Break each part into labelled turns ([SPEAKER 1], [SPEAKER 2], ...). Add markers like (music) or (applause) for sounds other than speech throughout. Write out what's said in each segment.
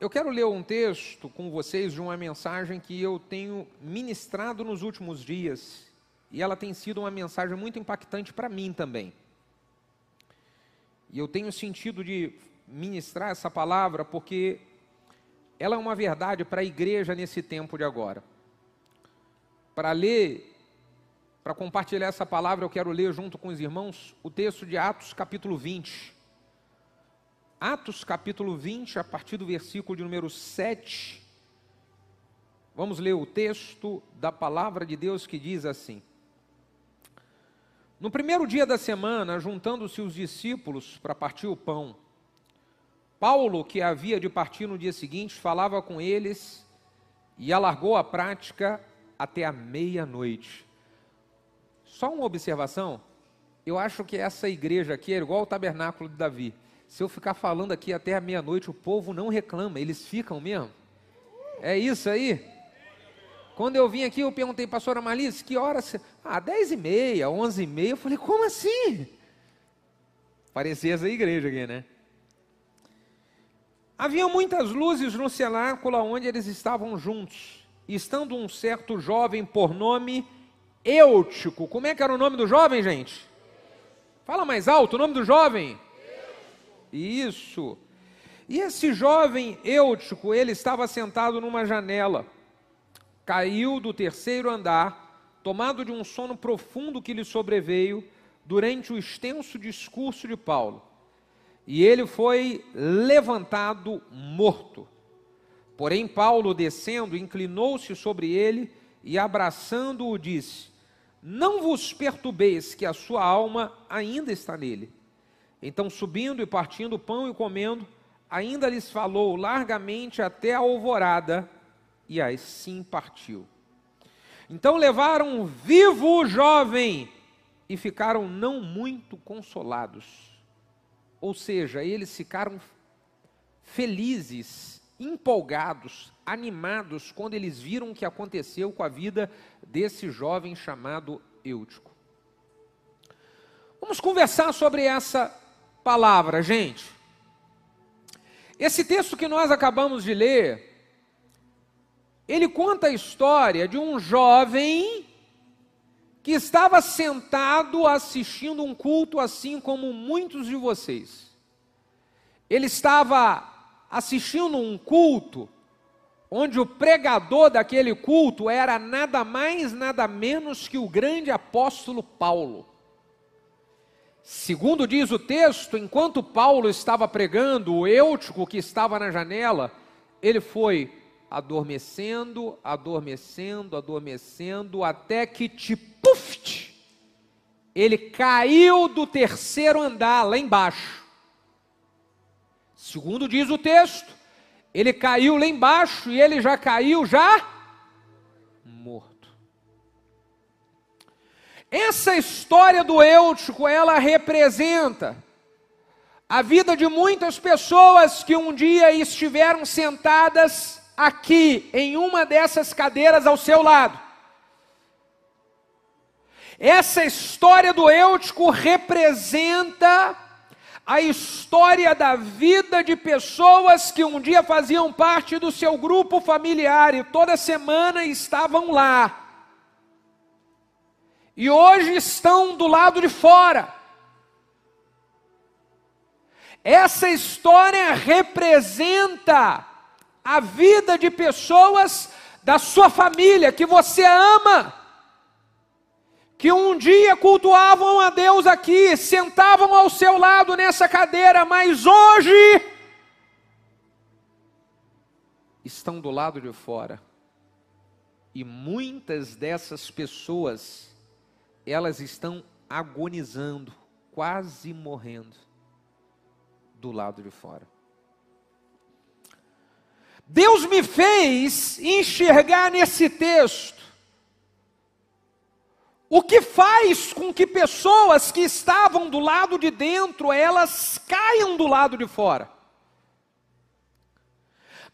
[SPEAKER 1] Eu quero ler um texto com vocês de uma mensagem que eu tenho ministrado nos últimos dias, e ela tem sido uma mensagem muito impactante para mim também. E eu tenho sentido de ministrar essa palavra porque ela é uma verdade para a igreja nesse tempo de agora. Para ler, para compartilhar essa palavra, eu quero ler junto com os irmãos o texto de Atos, capítulo 20. Atos capítulo 20, a partir do versículo de número 7. Vamos ler o texto da palavra de Deus que diz assim: No primeiro dia da semana, juntando-se os discípulos para partir o pão, Paulo, que havia de partir no dia seguinte, falava com eles e alargou a prática até a meia-noite. Só uma observação: eu acho que essa igreja aqui é igual ao tabernáculo de Davi. Se eu ficar falando aqui até a meia-noite, o povo não reclama, eles ficam mesmo. É isso aí? Quando eu vim aqui, eu perguntei, pastora Marlice, que horas? Ah, dez e meia, onze e meia. Eu falei, como assim? Parecia essa igreja aqui, né? Havia muitas luzes no cenáculo onde eles estavam juntos. Estando um certo jovem por nome Eutico. Como é que era o nome do jovem, gente? Fala mais alto, o nome do jovem? Isso. E esse jovem Eutico, ele estava sentado numa janela, caiu do terceiro andar, tomado de um sono profundo que lhe sobreveio durante o extenso discurso de Paulo. E ele foi levantado morto. Porém, Paulo, descendo, inclinou-se sobre ele e, abraçando-o, disse: Não vos perturbeis, que a sua alma ainda está nele. Então, subindo e partindo o pão e comendo, ainda lhes falou largamente até a alvorada, e assim partiu. Então levaram vivo o jovem e ficaram não muito consolados. Ou seja, eles ficaram felizes, empolgados, animados quando eles viram o que aconteceu com a vida desse jovem chamado Eutico. Vamos conversar sobre essa palavra, gente. Esse texto que nós acabamos de ler, ele conta a história de um jovem que estava sentado assistindo um culto assim como muitos de vocês. Ele estava assistindo um culto onde o pregador daquele culto era nada mais, nada menos que o grande apóstolo Paulo. Segundo diz o texto, enquanto Paulo estava pregando, o Eutico que estava na janela, ele foi adormecendo, adormecendo, adormecendo, até que te puft, ele caiu do terceiro andar lá embaixo. Segundo diz o texto, ele caiu lá embaixo e ele já caiu já Essa história do Eutico, ela representa a vida de muitas pessoas que um dia estiveram sentadas aqui, em uma dessas cadeiras ao seu lado. Essa história do Eutico representa a história da vida de pessoas que um dia faziam parte do seu grupo familiar e toda semana estavam lá e hoje estão do lado de fora. Essa história representa a vida de pessoas da sua família que você ama, que um dia cultuavam a Deus aqui, sentavam ao seu lado nessa cadeira, mas hoje estão do lado de fora. E muitas dessas pessoas elas estão agonizando, quase morrendo do lado de fora. Deus me fez enxergar nesse texto o que faz com que pessoas que estavam do lado de dentro, elas caiam do lado de fora.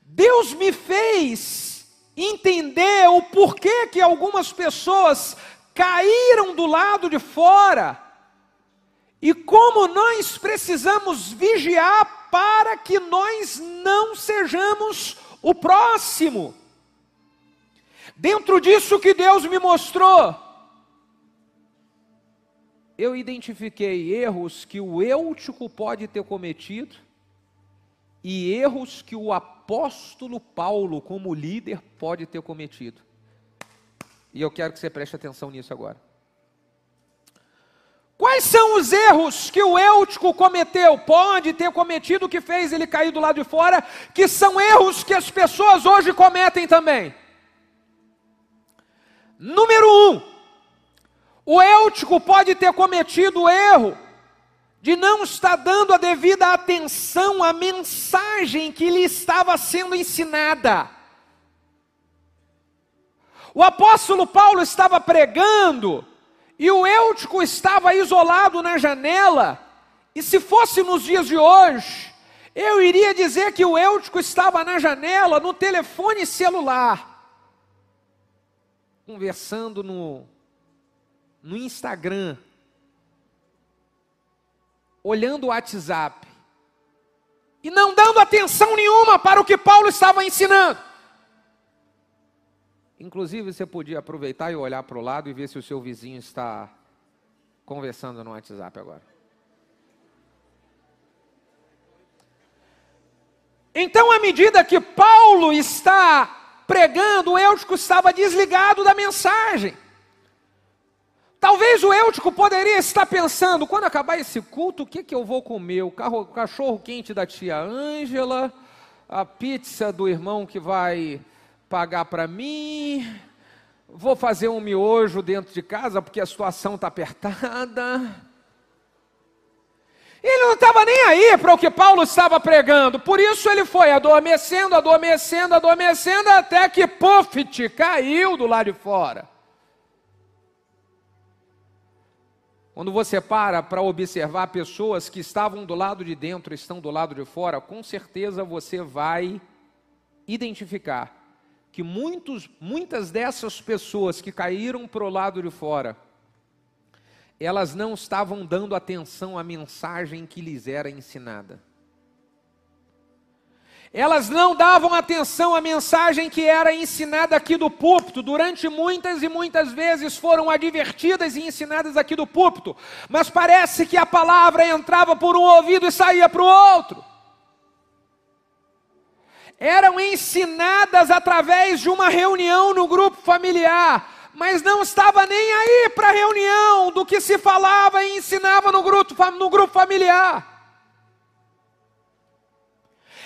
[SPEAKER 1] Deus me fez entender o porquê que algumas pessoas caíram do lado de fora E como nós precisamos vigiar para que nós não sejamos o próximo. Dentro disso que Deus me mostrou, eu identifiquei erros que o Eutico pode ter cometido e erros que o apóstolo Paulo, como líder, pode ter cometido. E eu quero que você preste atenção nisso agora. Quais são os erros que o Eutico cometeu? Pode ter cometido que fez ele cair do lado de fora, que são erros que as pessoas hoje cometem também. Número um, o Eutico pode ter cometido o erro de não estar dando a devida atenção à mensagem que lhe estava sendo ensinada. O apóstolo Paulo estava pregando, e o Eutico estava isolado na janela, e se fosse nos dias de hoje, eu iria dizer que o Eutico estava na janela, no telefone celular, conversando no, no Instagram, olhando o WhatsApp, e não dando atenção nenhuma para o que Paulo estava ensinando. Inclusive, você podia aproveitar e olhar para o lado e ver se o seu vizinho está conversando no WhatsApp agora. Então, à medida que Paulo está pregando, o Eutico estava desligado da mensagem. Talvez o Eutico poderia estar pensando: quando acabar esse culto, o que, que eu vou comer? O, carro, o cachorro quente da tia Ângela, a pizza do irmão que vai pagar para mim, vou fazer um miojo dentro de casa porque a situação está apertada. Ele não estava nem aí para o que Paulo estava pregando, por isso ele foi adormecendo, adormecendo, adormecendo, até que Puffit caiu do lado de fora. Quando você para para observar pessoas que estavam do lado de dentro, estão do lado de fora, com certeza você vai identificar que muitos, muitas dessas pessoas que caíram para o lado de fora, elas não estavam dando atenção à mensagem que lhes era ensinada. Elas não davam atenção à mensagem que era ensinada aqui do púlpito. Durante muitas e muitas vezes foram advertidas e ensinadas aqui do púlpito. Mas parece que a palavra entrava por um ouvido e saía para o outro eram ensinadas através de uma reunião no grupo familiar, mas não estava nem aí para a reunião do que se falava e ensinava no grupo, no grupo familiar.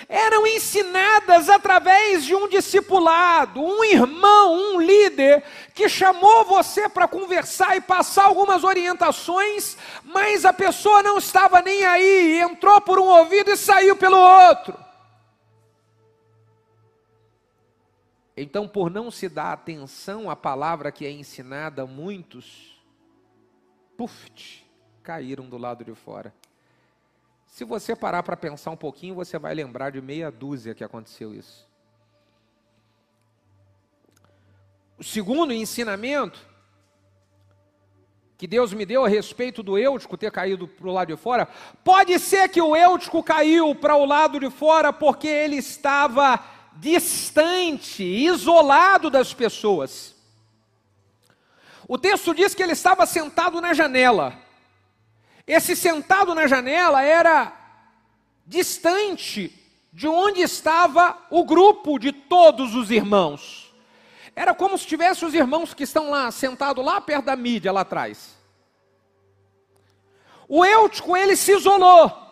[SPEAKER 1] Eram ensinadas através de um discipulado, um irmão, um líder, que chamou você para conversar e passar algumas orientações, mas a pessoa não estava nem aí, entrou por um ouvido e saiu pelo outro. Então, por não se dar atenção à palavra que é ensinada, muitos, puf, caíram do lado de fora. Se você parar para pensar um pouquinho, você vai lembrar de meia dúzia que aconteceu isso. O segundo ensinamento que Deus me deu a respeito do Eutico ter caído para o lado de fora, pode ser que o Eutico caiu para o lado de fora porque ele estava distante, isolado das pessoas. O texto diz que ele estava sentado na janela. Esse sentado na janela era distante de onde estava o grupo de todos os irmãos. Era como se tivesse os irmãos que estão lá, sentados lá perto da mídia, lá atrás. O Eutico, ele se isolou.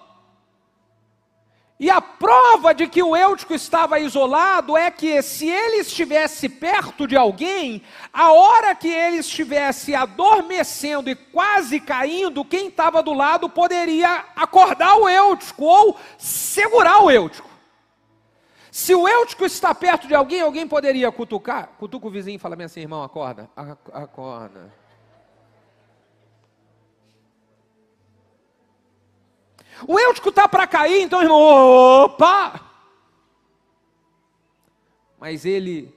[SPEAKER 1] E a prova de que o Eutico estava isolado é que se ele estivesse perto de alguém, a hora que ele estivesse adormecendo e quase caindo, quem estava do lado poderia acordar o Eutico ou segurar o Eutico. Se o Eutico está perto de alguém, alguém poderia cutucar, cutuca o vizinho e fala assim, irmão, acorda, acorda. O Eutico está para cair, então, irmão, opa! Mas ele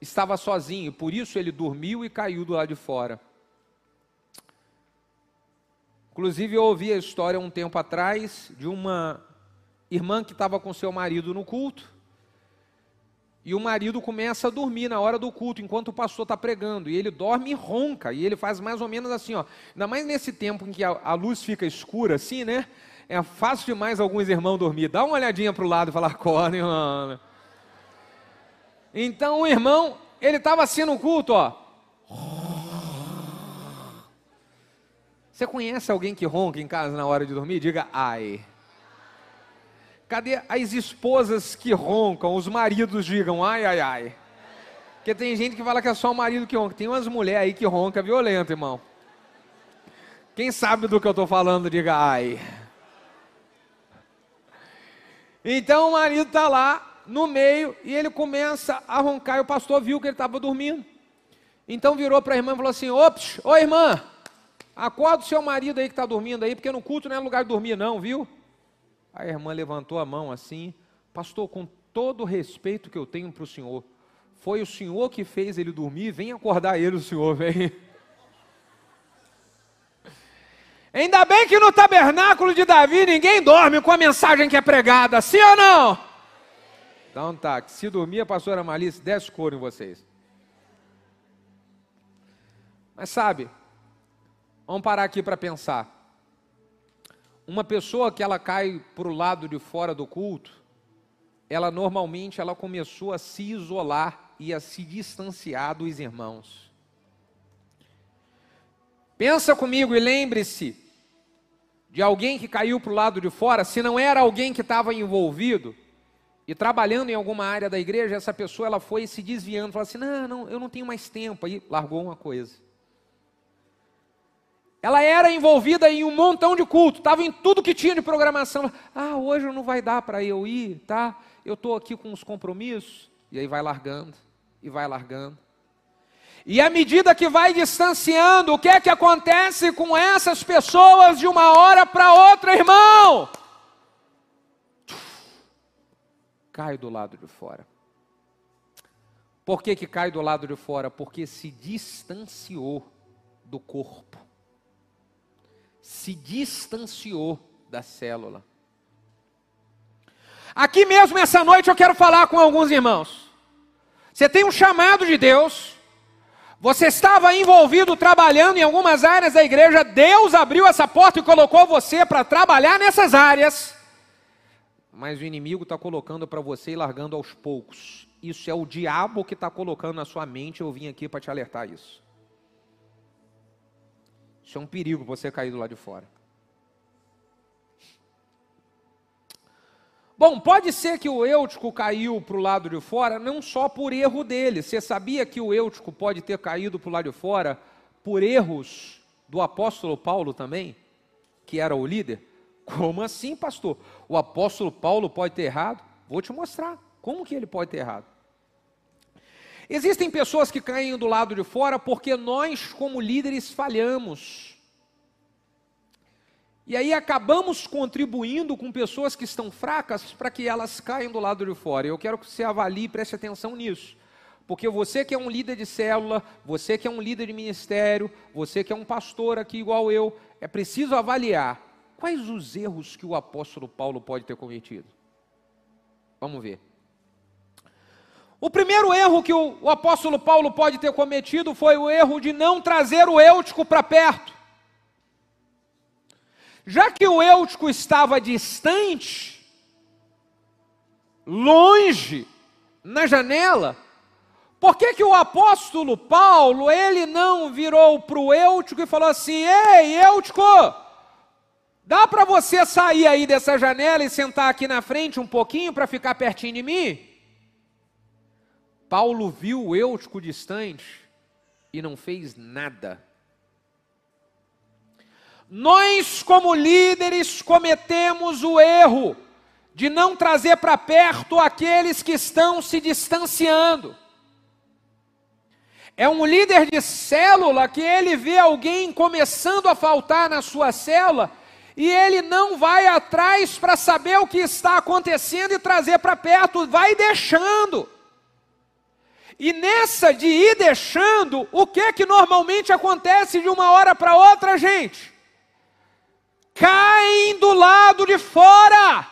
[SPEAKER 1] estava sozinho, por isso ele dormiu e caiu do lado de fora. Inclusive, eu ouvi a história um tempo atrás de uma irmã que estava com seu marido no culto. E o marido começa a dormir na hora do culto, enquanto o pastor está pregando. E ele dorme e ronca. E ele faz mais ou menos assim, ó. Ainda mais nesse tempo em que a, a luz fica escura, assim, né? É fácil demais alguns irmãos dormir. Dá uma olhadinha para o lado e fala, acorda, irmão. Então o irmão, ele estava assim no culto, ó. Você conhece alguém que ronca em casa na hora de dormir? Diga ai. Cadê as esposas que roncam? Os maridos digam ai, ai, ai. Porque tem gente que fala que é só o marido que ronca. Tem umas mulheres aí que ronca violento, irmão. Quem sabe do que eu estou falando, diga ai. Então o marido está lá no meio e ele começa a roncar e o pastor viu que ele estava dormindo. Então virou para a irmã e falou assim: Ops, ô irmã, Acorda o seu marido aí que está dormindo aí, porque no culto não é lugar de dormir, não, viu? A irmã levantou a mão assim, pastor, com todo o respeito que eu tenho para o senhor, foi o senhor que fez ele dormir, vem acordar ele, o senhor, vem. (laughs) Ainda bem que no tabernáculo de Davi ninguém dorme com a mensagem que é pregada, sim ou não? Então tá, se dormir a pastora Malice, desce couro em vocês. Mas sabe, Vamos parar aqui para pensar. Uma pessoa que ela cai para o lado de fora do culto, ela normalmente ela começou a se isolar e a se distanciar dos irmãos. Pensa comigo e lembre-se de alguém que caiu para o lado de fora, se não era alguém que estava envolvido e trabalhando em alguma área da igreja, essa pessoa ela foi se desviando, falou assim: não, não, eu não tenho mais tempo, aí largou uma coisa. Ela era envolvida em um montão de culto, estava em tudo que tinha de programação. Ah, hoje não vai dar para eu ir, tá? Eu estou aqui com os compromissos. E aí vai largando, e vai largando. E à medida que vai distanciando, o que é que acontece com essas pessoas de uma hora para outra, irmão? Cai do lado de fora. Por que, que cai do lado de fora? Porque se distanciou do corpo se distanciou da célula. Aqui mesmo, essa noite, eu quero falar com alguns irmãos. Você tem um chamado de Deus, você estava envolvido trabalhando em algumas áreas da igreja, Deus abriu essa porta e colocou você para trabalhar nessas áreas, mas o inimigo está colocando para você e largando aos poucos. Isso é o diabo que está colocando na sua mente, eu vim aqui para te alertar isso. Isso é um perigo você cair do lado de fora. Bom, pode ser que o Eutico caiu para o lado de fora não só por erro dele. Você sabia que o Eutico pode ter caído para o lado de fora por erros do apóstolo Paulo também, que era o líder? Como assim, pastor? O apóstolo Paulo pode ter errado? Vou te mostrar. Como que ele pode ter errado? Existem pessoas que caem do lado de fora porque nós, como líderes, falhamos. E aí acabamos contribuindo com pessoas que estão fracas para que elas caiam do lado de fora. Eu quero que você avalie e preste atenção nisso. Porque você que é um líder de célula, você que é um líder de ministério, você que é um pastor aqui igual eu, é preciso avaliar quais os erros que o apóstolo Paulo pode ter cometido. Vamos ver. O primeiro erro que o, o apóstolo Paulo pode ter cometido foi o erro de não trazer o Eutico para perto. Já que o Eutico estava distante, longe, na janela, por que, que o apóstolo Paulo, ele não virou para o Eutico e falou assim, ei, Eutico, dá para você sair aí dessa janela e sentar aqui na frente um pouquinho para ficar pertinho de mim? Paulo viu o Eutico distante e não fez nada. Nós, como líderes, cometemos o erro de não trazer para perto aqueles que estão se distanciando. É um líder de célula que ele vê alguém começando a faltar na sua célula e ele não vai atrás para saber o que está acontecendo e trazer para perto, vai deixando. E nessa de ir deixando, o que é que normalmente acontece de uma hora para outra, gente? caem do lado de fora,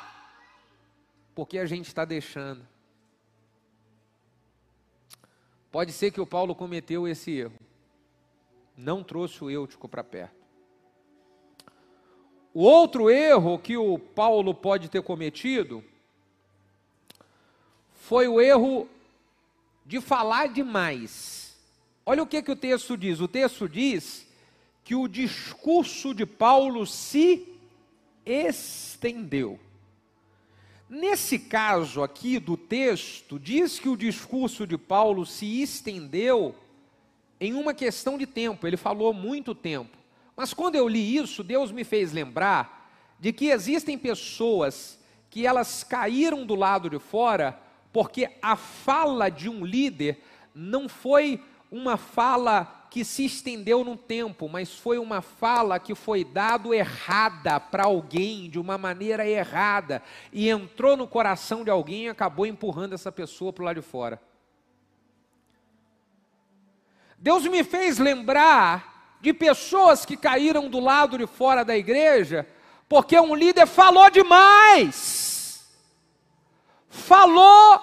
[SPEAKER 1] porque a gente está deixando. Pode ser que o Paulo cometeu esse erro, não trouxe o Eutico para perto. O outro erro que o Paulo pode ter cometido foi o erro de falar demais. Olha o que, que o texto diz: o texto diz que o discurso de Paulo se estendeu. Nesse caso aqui do texto, diz que o discurso de Paulo se estendeu em uma questão de tempo, ele falou muito tempo. Mas quando eu li isso, Deus me fez lembrar de que existem pessoas que elas caíram do lado de fora porque a fala de um líder não foi uma fala que se estendeu no tempo, mas foi uma fala que foi dado errada para alguém de uma maneira errada e entrou no coração de alguém e acabou empurrando essa pessoa para o lado de fora. Deus me fez lembrar de pessoas que caíram do lado de fora da igreja porque um líder falou demais. Falou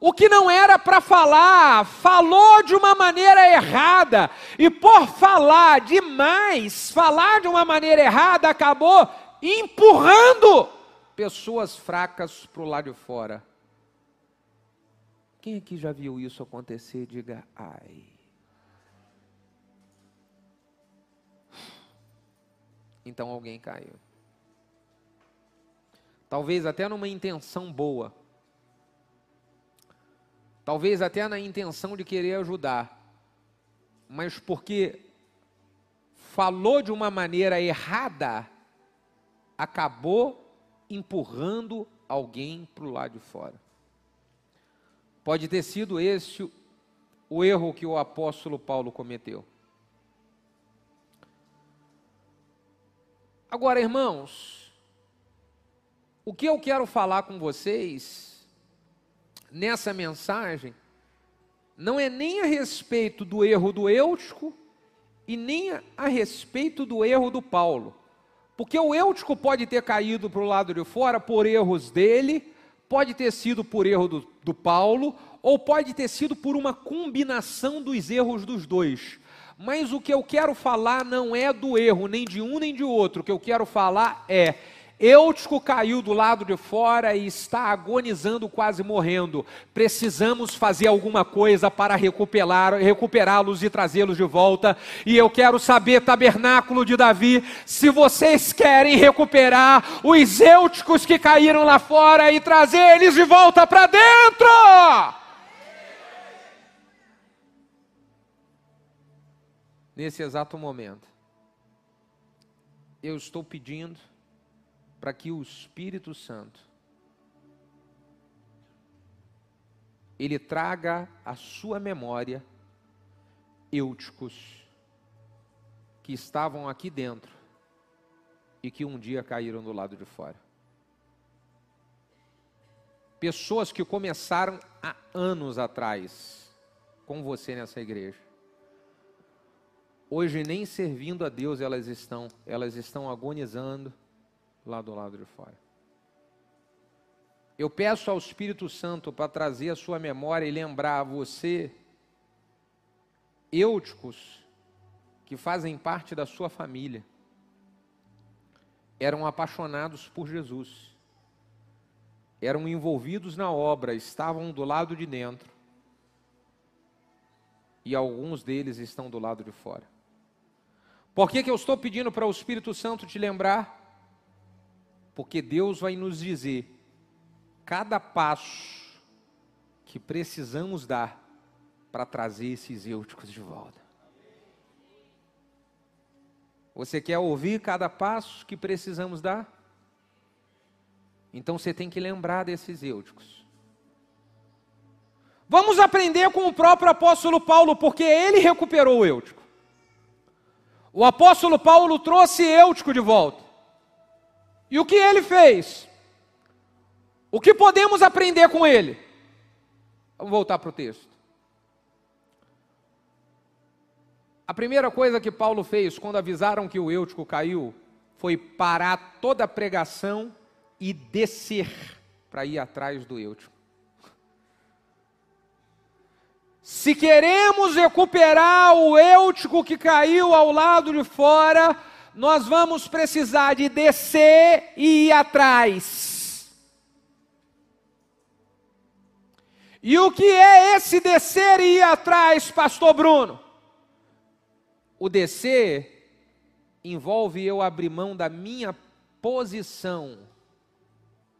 [SPEAKER 1] o que não era para falar, falou de uma maneira errada, e por falar demais, falar de uma maneira errada, acabou empurrando pessoas fracas para o lado de fora. Quem aqui já viu isso acontecer? Diga ai. Então alguém caiu. Talvez até numa intenção boa talvez até na intenção de querer ajudar, mas porque falou de uma maneira errada, acabou empurrando alguém para o lado de fora. Pode ter sido esse o erro que o apóstolo Paulo cometeu. Agora, irmãos, o que eu quero falar com vocês nessa mensagem não é nem a respeito do erro do Eutico e nem a respeito do erro do Paulo. Porque o Eutico pode ter caído para o lado de fora por erros dele, pode ter sido por erro do, do Paulo, ou pode ter sido por uma combinação dos erros dos dois. Mas o que eu quero falar não é do erro, nem de um nem de outro. O que eu quero falar é Eutico caiu do lado de fora e está agonizando, quase morrendo. Precisamos fazer alguma coisa para recuperá-los e trazê-los de volta. E eu quero saber, tabernáculo de Davi, se vocês querem recuperar os Eúticos que caíram lá fora e trazer eles de volta para dentro. Nesse exato momento, eu estou pedindo para que o Espírito Santo ele traga à sua memória eúticos que estavam aqui dentro e que um dia caíram do lado de fora. Pessoas que começaram há anos atrás com você nessa igreja. Hoje nem servindo a Deus elas estão, elas estão agonizando, lá do lado de fora. Eu peço ao Espírito Santo para trazer a sua memória e lembrar a você, eúticos, que fazem parte da sua família, eram apaixonados por Jesus, eram envolvidos na obra, estavam do lado de dentro, e alguns deles estão do lado de fora. Por que, que eu estou pedindo para o Espírito Santo te lembrar? Porque Deus vai nos dizer cada passo que precisamos dar para trazer esses eúticos de volta. Você quer ouvir cada passo que precisamos dar? Então você tem que lembrar desses eúticos. Vamos aprender com o próprio apóstolo Paulo, porque ele recuperou o eútico. O apóstolo Paulo trouxe eútico de volta. E o que ele fez? O que podemos aprender com ele? Vamos voltar para o texto. A primeira coisa que Paulo fez quando avisaram que o Eutico caiu foi parar toda a pregação e descer para ir atrás do Eutico. Se queremos recuperar o Eutico que caiu ao lado de fora, nós vamos precisar de descer e ir atrás. E o que é esse descer e ir atrás, Pastor Bruno? O descer envolve eu abrir mão da minha posição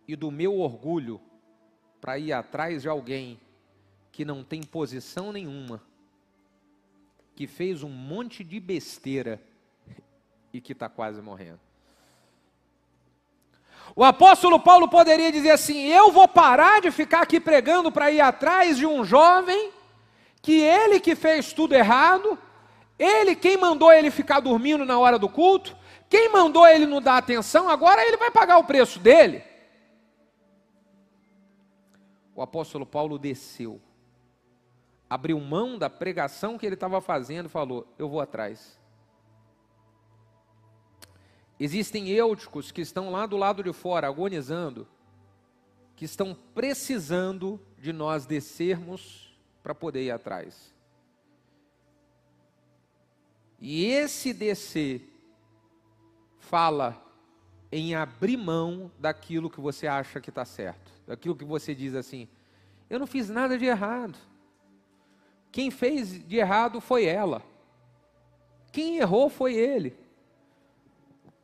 [SPEAKER 1] e do meu orgulho para ir atrás de alguém que não tem posição nenhuma, que fez um monte de besteira e que está quase morrendo. O apóstolo Paulo poderia dizer assim: Eu vou parar de ficar aqui pregando para ir atrás de um jovem que ele que fez tudo errado, ele quem mandou ele ficar dormindo na hora do culto, quem mandou ele não dar atenção, agora ele vai pagar o preço dele. O apóstolo Paulo desceu, abriu mão da pregação que ele estava fazendo e falou: Eu vou atrás. Existem eúticos que estão lá do lado de fora, agonizando, que estão precisando de nós descermos para poder ir atrás. E esse descer fala em abrir mão daquilo que você acha que está certo, daquilo que você diz assim: eu não fiz nada de errado. Quem fez de errado foi ela. Quem errou foi ele.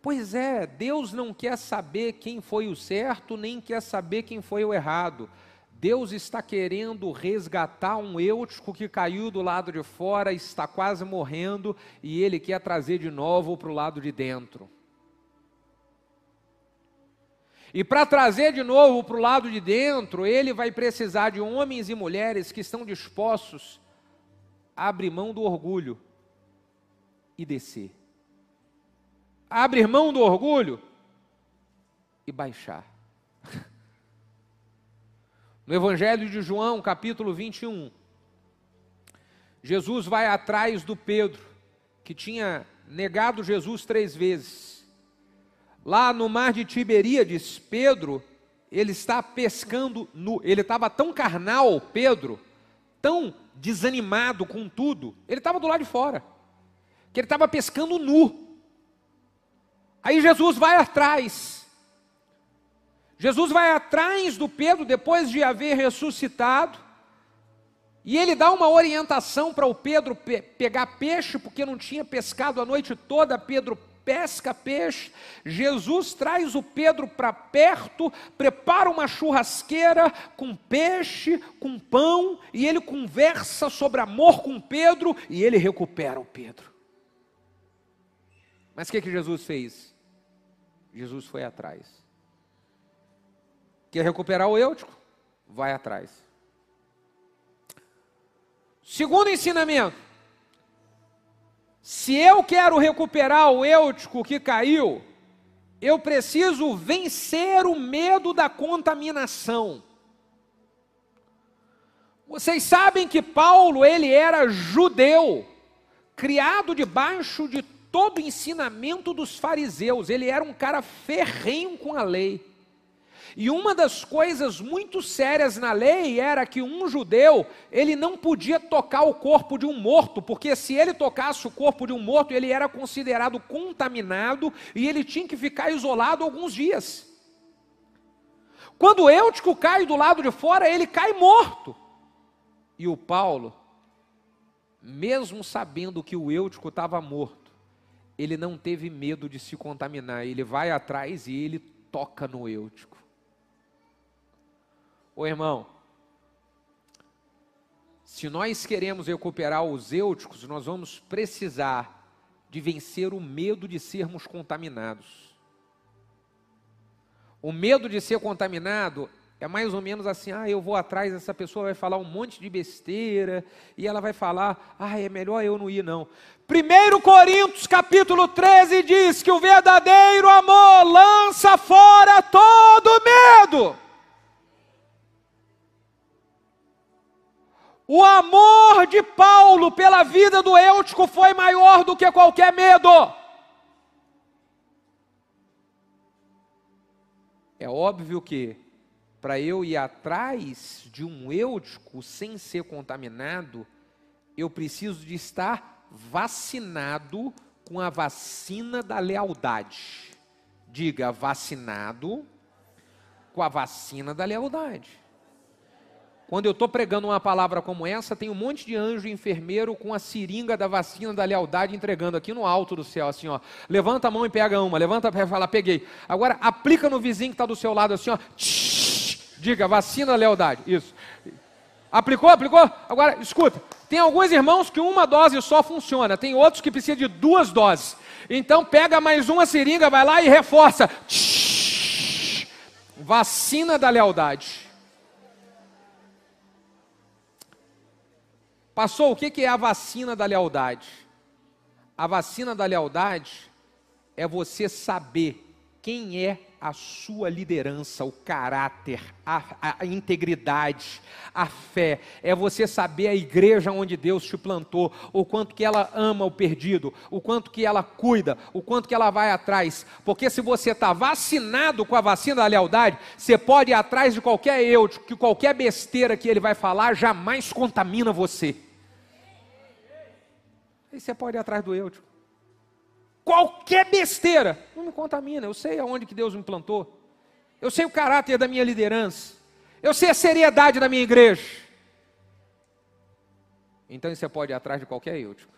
[SPEAKER 1] Pois é, Deus não quer saber quem foi o certo, nem quer saber quem foi o errado. Deus está querendo resgatar um eutico que caiu do lado de fora, está quase morrendo, e Ele quer trazer de novo para o lado de dentro. E para trazer de novo para o lado de dentro, Ele vai precisar de homens e mulheres que estão dispostos a abrir mão do orgulho e descer abrir mão do orgulho e baixar. (laughs) No Evangelho de João, capítulo 21, Jesus vai atrás do Pedro, que tinha negado Jesus três vezes. Lá no mar de Tiberíades, Pedro, ele está pescando nu. Ele estava tão carnal, Pedro, tão desanimado com tudo, ele estava do lado de fora, que ele estava pescando nu. Aí Jesus vai atrás. Jesus vai atrás do Pedro depois de haver ressuscitado. E ele dá uma orientação para o Pedro pe pegar peixe, porque não tinha pescado a noite toda. Pedro pesca peixe. Jesus traz o Pedro para perto, prepara uma churrasqueira com peixe, com pão, e ele conversa sobre amor com Pedro e ele recupera o Pedro. Mas o que, que Jesus fez? Jesus foi atrás. Quer recuperar o eutico? Vai atrás. Segundo ensinamento: se eu quero recuperar o eutico que caiu, eu preciso vencer o medo da contaminação. Vocês sabem que Paulo, ele era judeu, criado debaixo de todo o ensinamento dos fariseus, ele era um cara ferrenho com a lei. E uma das coisas muito sérias na lei era que um judeu, ele não podia tocar o corpo de um morto, porque se ele tocasse o corpo de um morto, ele era considerado contaminado e ele tinha que ficar isolado alguns dias. Quando o Eutico cai do lado de fora, ele cai morto. E o Paulo, mesmo sabendo que o Eutico estava morto, ele não teve medo de se contaminar, ele vai atrás e ele toca no eutico. Ô irmão, se nós queremos recuperar os eúticos, nós vamos precisar de vencer o medo de sermos contaminados. O medo de ser contaminado é mais ou menos assim: ah, eu vou atrás, essa pessoa vai falar um monte de besteira, e ela vai falar, ah, é melhor eu não ir, não. 1 Coríntios capítulo 13 diz que o verdadeiro amor lança fora todo medo. O amor de Paulo pela vida do Eutico foi maior do que qualquer medo. É óbvio que para eu ir atrás de um eutico sem ser contaminado, eu preciso de estar vacinado com a vacina da lealdade. Diga, vacinado com a vacina da lealdade. Quando eu estou pregando uma palavra como essa, tem um monte de anjo enfermeiro com a seringa da vacina da lealdade entregando aqui no alto do céu, assim, ó. Levanta a mão e pega uma, levanta e fala, peguei. Agora aplica no vizinho que está do seu lado, assim, ó. Diga, vacina da lealdade. Isso. Aplicou, aplicou? Agora, escuta. Tem alguns irmãos que uma dose só funciona, tem outros que precisam de duas doses. Então pega mais uma seringa, vai lá e reforça. Vacina da lealdade. Passou, o que é a vacina da lealdade? A vacina da lealdade é você saber quem é a sua liderança, o caráter, a, a, integridade, a fé. É você saber a igreja onde Deus te plantou, o quanto que ela ama o perdido, o quanto que ela cuida, o quanto que ela vai atrás. Porque se você está vacinado com a vacina da lealdade, você pode ir atrás de qualquer eu, que qualquer besteira que ele vai falar jamais contamina você. Aí você pode ir atrás do eu. Tipo. Qualquer besteira não me contamina. Eu sei aonde que Deus me plantou. Eu sei o caráter da minha liderança. Eu sei a seriedade da minha igreja. Então você pode ir atrás de qualquer eu. Tipo.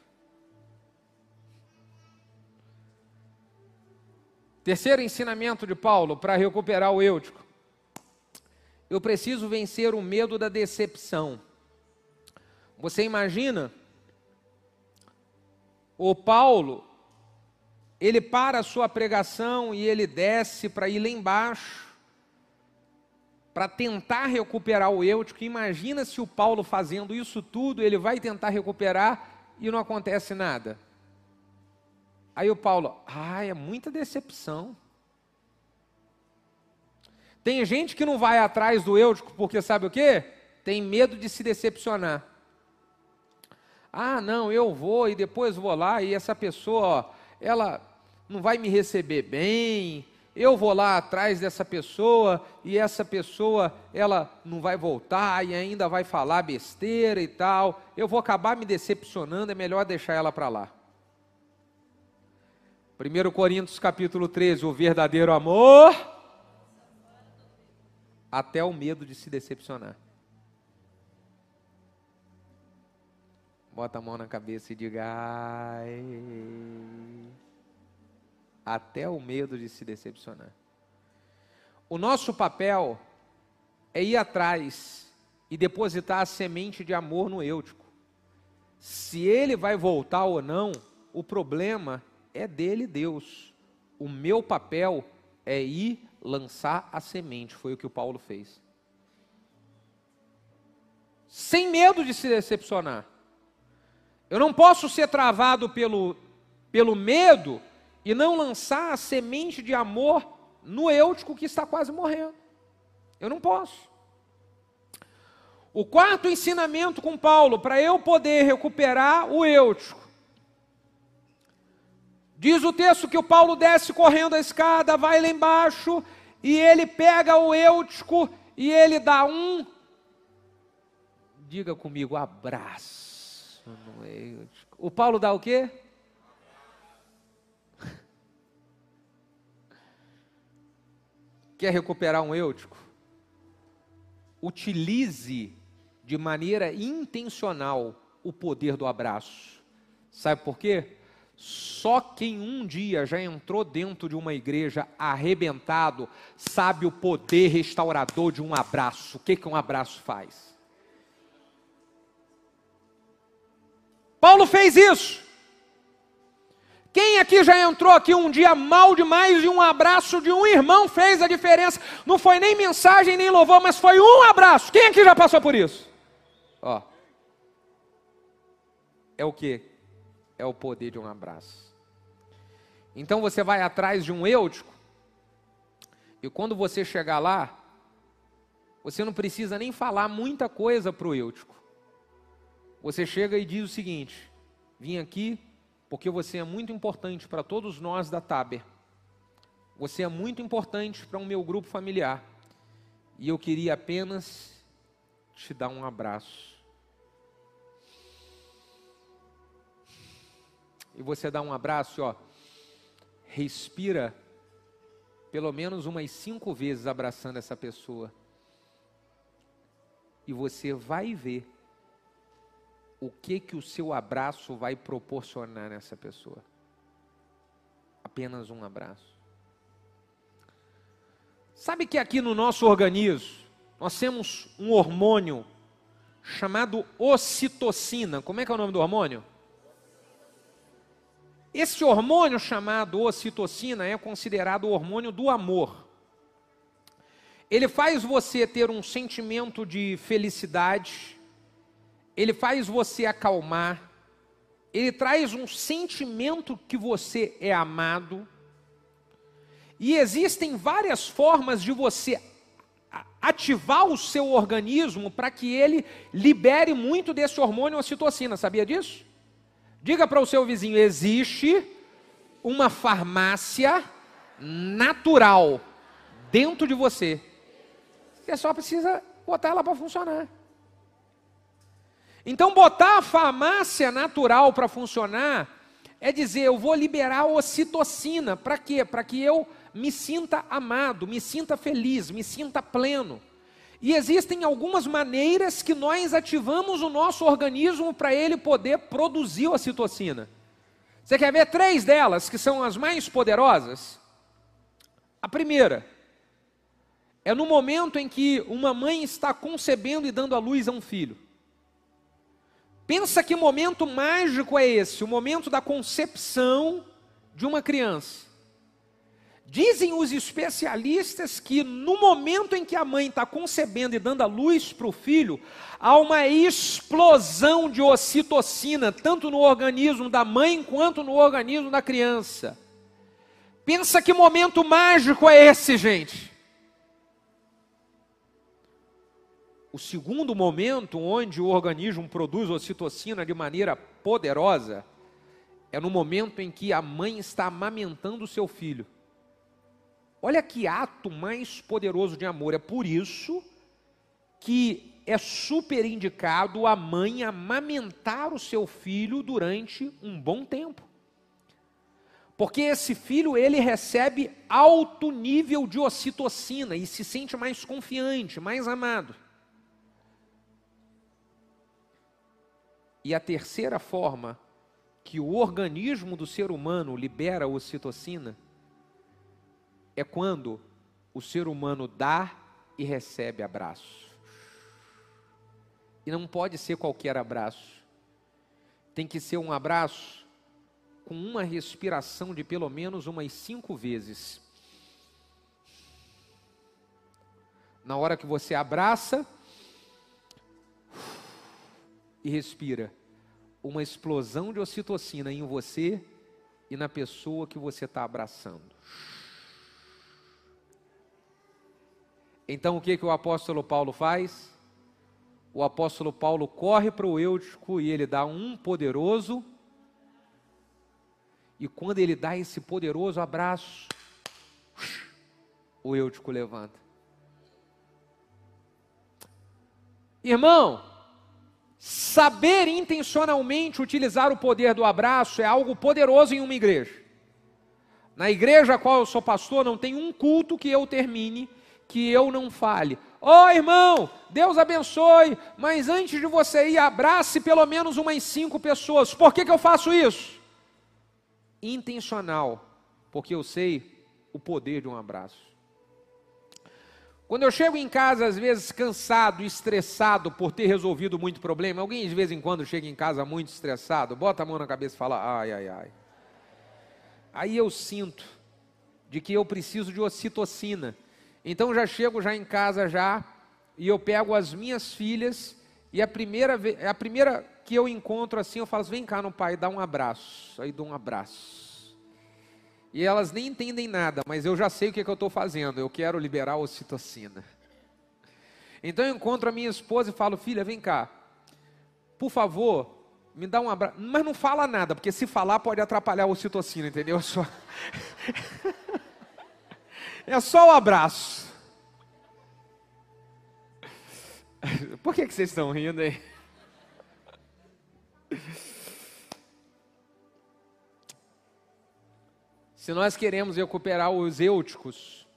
[SPEAKER 1] Terceiro ensinamento de Paulo para recuperar o eutico. Eu preciso vencer o medo da decepção. Você imagina o Paulo, ele para a sua pregação e ele desce para ir lá embaixo, para tentar recuperar o eutico. Imagina se o Paulo fazendo isso tudo, ele vai tentar recuperar e não acontece nada. Aí o Paulo, ah, é muita decepção. Tem gente que não vai atrás do eutico porque sabe o quê? Tem medo de se decepcionar. Ah, não, eu vou e depois vou lá e essa pessoa, ó, ela não vai me receber bem. Eu vou lá atrás dessa pessoa e essa pessoa, ela não vai voltar e ainda vai falar besteira e tal. Eu vou acabar me decepcionando, é melhor deixar ela para lá. 1 Coríntios capítulo 13, o verdadeiro amor até o medo de se decepcionar. Bota a mão na cabeça e diga: ai. Até o medo de se decepcionar. O nosso papel é ir atrás e depositar a semente de amor no eutico. Se ele vai voltar ou não, o problema é dele, Deus. O meu papel é ir lançar a semente, foi o que o Paulo fez. Sem medo de se decepcionar. Eu não posso ser travado pelo, pelo medo e não lançar a semente de amor no eutico que está quase morrendo. Eu não posso. O quarto ensinamento com Paulo, para eu poder recuperar o eutico. Diz o texto que o Paulo desce correndo a escada, vai lá embaixo, e ele pega o eutico e ele dá um, diga comigo, abraço no. O Paulo dá o quê? Quer recuperar um eutico? Utilize de maneira intencional o poder do abraço. Sabe por quê? Só quem um dia já entrou dentro de uma igreja arrebentado sabe o poder restaurador de um abraço. O que, que um abraço faz? Paulo fez isso. Quem aqui já entrou aqui um dia mal demais e um abraço de um irmão fez a diferença? Não foi nem mensagem nem louvor, mas foi um abraço. Quem aqui já passou por isso? Ó. É o que? É o poder de um abraço. Então você vai atrás de um eutico, e quando você chegar lá, você não precisa nem falar muita coisa para o eutico. Você chega e diz o seguinte: vim aqui porque você é muito importante para todos nós da Taber. Você é muito importante para o meu grupo familiar. E eu queria apenas te dar um abraço. E você dá um abraço, ó. Respira pelo menos umas cinco vezes abraçando essa pessoa. E você vai ver o que que o seu abraço vai proporcionar nessa pessoa. Apenas um abraço. Sabe que aqui no nosso organismo nós temos um hormônio chamado ocitocina. Como é que é o nome do hormônio? Esse hormônio chamado ocitocina é considerado o hormônio do amor. Ele faz você ter um sentimento de felicidade, ele faz você acalmar, ele traz um sentimento que você é amado. E existem várias formas de você ativar o seu organismo para que ele libere muito desse hormônio ocitocina, sabia disso? Diga para o seu vizinho: existe uma farmácia natural dentro de você. Você só precisa botar ela para funcionar. Então, botar a farmácia natural para funcionar é dizer, eu vou liberar ocitocina. Para quê? Para que eu me sinta amado, me sinta feliz, me sinta pleno. E existem algumas maneiras que nós ativamos o nosso organismo para ele poder produzir ocitocina. Você quer ver três delas que são as mais poderosas? A primeira é no momento em que uma mãe está concebendo e dando à luz a um filho. Pensa que momento mágico é esse, o momento da concepção de uma criança. Dizem os especialistas que no momento em que a mãe está concebendo e dando a luz para o filho, há uma explosão de ocitocina, tanto no organismo da mãe quanto no organismo da criança. Pensa que momento mágico é esse, gente. O segundo momento onde o organismo produz ocitocina de maneira poderosa é no momento em que a mãe está amamentando o seu filho. Olha que ato mais poderoso de amor. É por isso que é super indicado a mãe amamentar o seu filho durante um bom tempo. Porque esse filho ele recebe alto nível de ocitocina e se sente mais confiante, mais amado. E a terceira forma que o organismo do ser humano libera ocitocina é quando o ser humano dá e recebe abraço. E não pode ser qualquer abraço. Tem que ser um abraço com uma respiração de pelo menos umas cinco vezes. Na hora que você abraça e respira, uma explosão de ocitocina em você e na pessoa que você está abraçando. Então o que, que o apóstolo Paulo faz? O apóstolo Paulo corre para o Eutico e ele dá um poderoso. E quando ele dá esse poderoso abraço, o Eutico levanta. Irmão, Saber intencionalmente utilizar o poder do abraço é algo poderoso em uma igreja. Na igreja a qual eu sou pastor, não tem um culto que eu termine que eu não fale. Ô oh, irmão, Deus abençoe, mas antes de você ir, abrace pelo menos umas cinco pessoas. Por que, que eu faço isso? Intencional, porque eu sei o poder de um abraço. Quando eu chego em casa, às vezes cansado, estressado por ter resolvido muito problema, alguém de vez em quando chega em casa muito estressado, bota a mão na cabeça e fala: ai, ai, ai. Aí eu sinto de que eu preciso de ocitocina. Então já chego já em casa já e eu pego as minhas filhas e a primeira a primeira que eu encontro assim, eu falo: "Vem cá no pai, dá um abraço". Aí dou um abraço e elas nem entendem nada, mas eu já sei o que, é que eu estou fazendo. Eu quero liberar a ocitocina. Então eu encontro a minha esposa e falo, filha, vem cá. Por favor, me dá um abraço. Mas não fala nada, porque se falar pode atrapalhar a ocitocina, entendeu? (laughs) Só... (laughs) É só o abraço. (laughs) Por que, que vocês estão rindo aí? Se nós queremos recuperar os eúticos,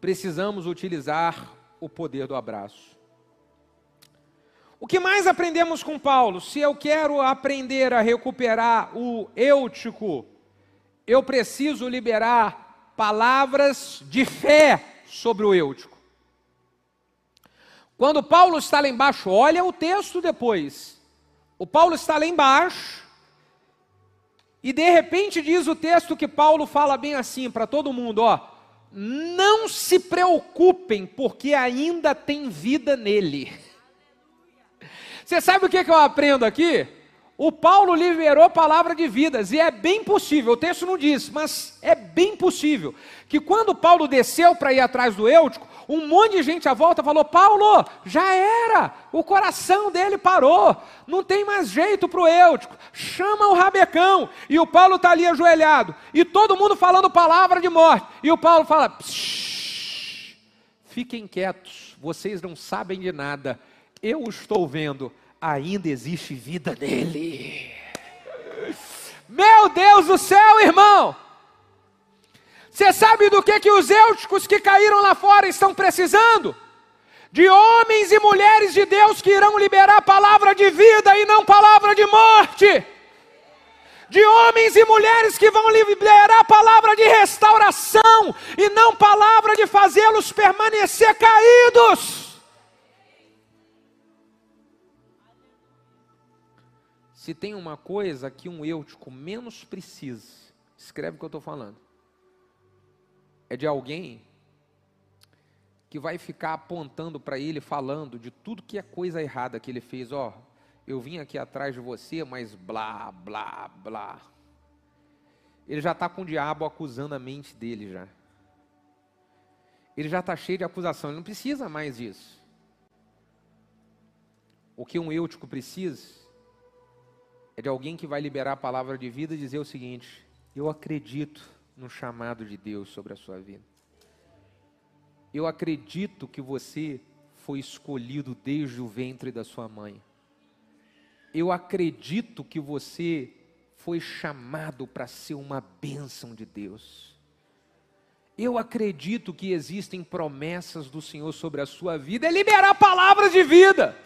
[SPEAKER 1] precisamos utilizar o poder do abraço. O que mais aprendemos com Paulo? Se eu quero aprender a recuperar o eútico, eu preciso liberar palavras de fé sobre o eútico. Quando Paulo está lá embaixo, olha o texto depois. O Paulo está lá embaixo, e de repente diz o texto que Paulo fala bem assim para todo mundo, ó: não se preocupem, porque ainda tem vida nele. (laughs) Você sabe o que, que eu aprendo aqui? O Paulo liberou palavra de vidas, e é bem possível, o texto não diz, mas é bem possível, que quando Paulo desceu para ir atrás do Eutico, um monte de gente à volta falou: Paulo, já era, o coração dele parou, não tem mais jeito para o Eutico, chama o rabecão. E o Paulo está ali ajoelhado, e todo mundo falando palavra de morte. E o Paulo fala: fiquem quietos, vocês não sabem de nada, eu estou vendo, ainda existe vida nele. Meu Deus do céu, irmão! Você sabe do que, que os eúticos que caíram lá fora estão precisando? De homens e mulheres de Deus que irão liberar palavra de vida e não palavra de morte. De homens e mulheres que vão liberar palavra de restauração e não palavra de fazê-los permanecer caídos. Se tem uma coisa que um eutico menos precisa, escreve o que eu estou falando é de alguém que vai ficar apontando para ele, falando de tudo que é coisa errada que ele fez. Ó, oh, eu vim aqui atrás de você, mas blá, blá, blá. Ele já está com o diabo acusando a mente dele já. Ele já está cheio de acusação, ele não precisa mais disso. O que um eutico precisa é de alguém que vai liberar a palavra de vida e dizer o seguinte: eu acredito no chamado de Deus sobre a sua vida. Eu acredito que você foi escolhido desde o ventre da sua mãe. Eu acredito que você foi chamado para ser uma bênção de Deus. Eu acredito que existem promessas do Senhor sobre a sua vida, é liberar palavras de vida,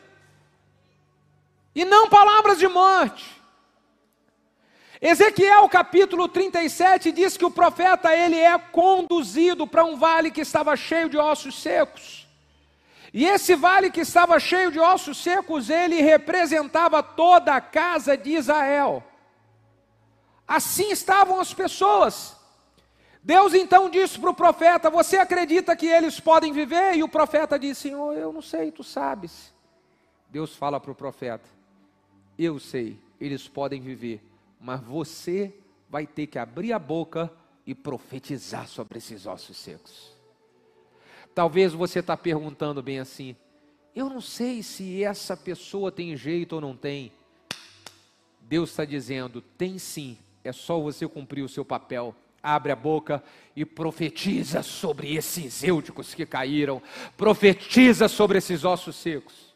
[SPEAKER 1] e não palavras de morte. Ezequiel capítulo 37 diz que o profeta ele é conduzido para um vale que estava cheio de ossos secos. E esse vale que estava cheio de ossos secos, ele representava toda a casa de Israel. Assim estavam as pessoas. Deus então disse para o profeta: Você acredita que eles podem viver? E o profeta disse: Senhor, eu não sei, tu sabes. Deus fala para o profeta: Eu sei, eles podem viver mas você vai ter que abrir a boca e profetizar sobre esses ossos secos. Talvez você está perguntando bem assim: eu não sei se essa pessoa tem jeito ou não tem. Deus está dizendo: tem sim, é só você cumprir o seu papel. Abre a boca e profetiza sobre esses eúdicos que caíram, profetiza sobre esses ossos secos.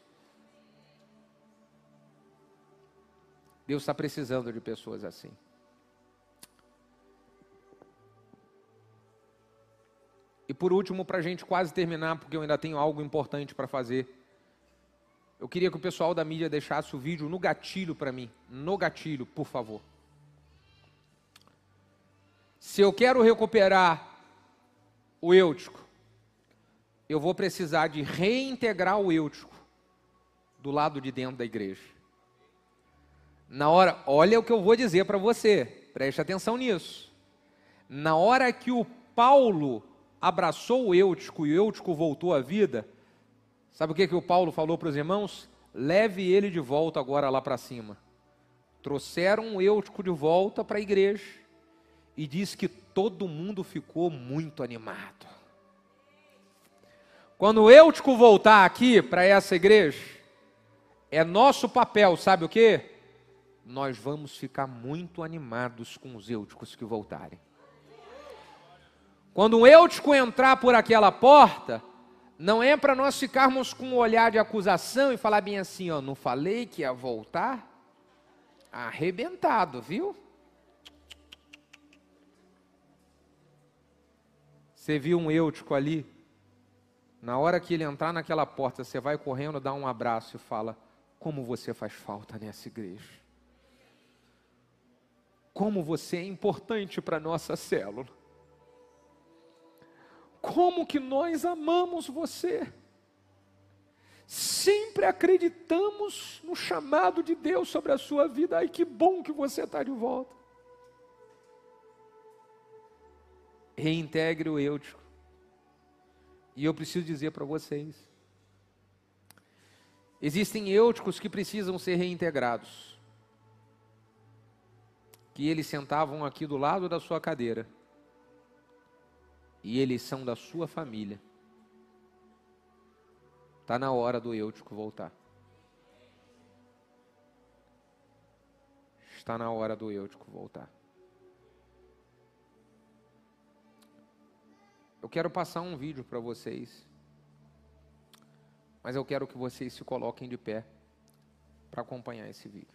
[SPEAKER 1] Deus está precisando de pessoas assim. E por último, para a gente quase terminar, porque eu ainda tenho algo importante para fazer. Eu queria que o pessoal da mídia deixasse o vídeo no gatilho para mim. No gatilho, por favor. Se eu quero recuperar o eútico, eu vou precisar de reintegrar o eútico do lado de dentro da igreja. Na hora, olha o que eu vou dizer para você, preste atenção nisso. Na hora que o Paulo abraçou o Eutico e o Eutico voltou à vida, sabe o que, que o Paulo falou para os irmãos? Leve ele de volta agora lá para cima. Trouxeram o Eutico de volta para a igreja e diz que todo mundo ficou muito animado. Quando o Eutico voltar aqui para essa igreja, é nosso papel, sabe o que? Nós vamos ficar muito animados com os eúdicos que voltarem. Quando um eutico entrar por aquela porta, não é para nós ficarmos com um olhar de acusação e falar bem assim, ó, não falei que ia voltar? Arrebentado, viu? Você viu um eutico ali? Na hora que ele entrar naquela porta, você vai correndo, dá um abraço e fala: Como você faz falta nessa igreja? Como você é importante para a nossa célula? Como que nós amamos você? Sempre acreditamos no chamado de Deus sobre a sua vida. Ai, que bom que você está de volta. reintegre o eutico. E eu preciso dizer para vocês: existem eúticos que precisam ser reintegrados. Que eles sentavam aqui do lado da sua cadeira. E eles são da sua família. Está na hora do eutico voltar. Está na hora do eutico voltar. Eu quero passar um vídeo para vocês, mas eu quero que vocês se coloquem de pé para acompanhar esse vídeo.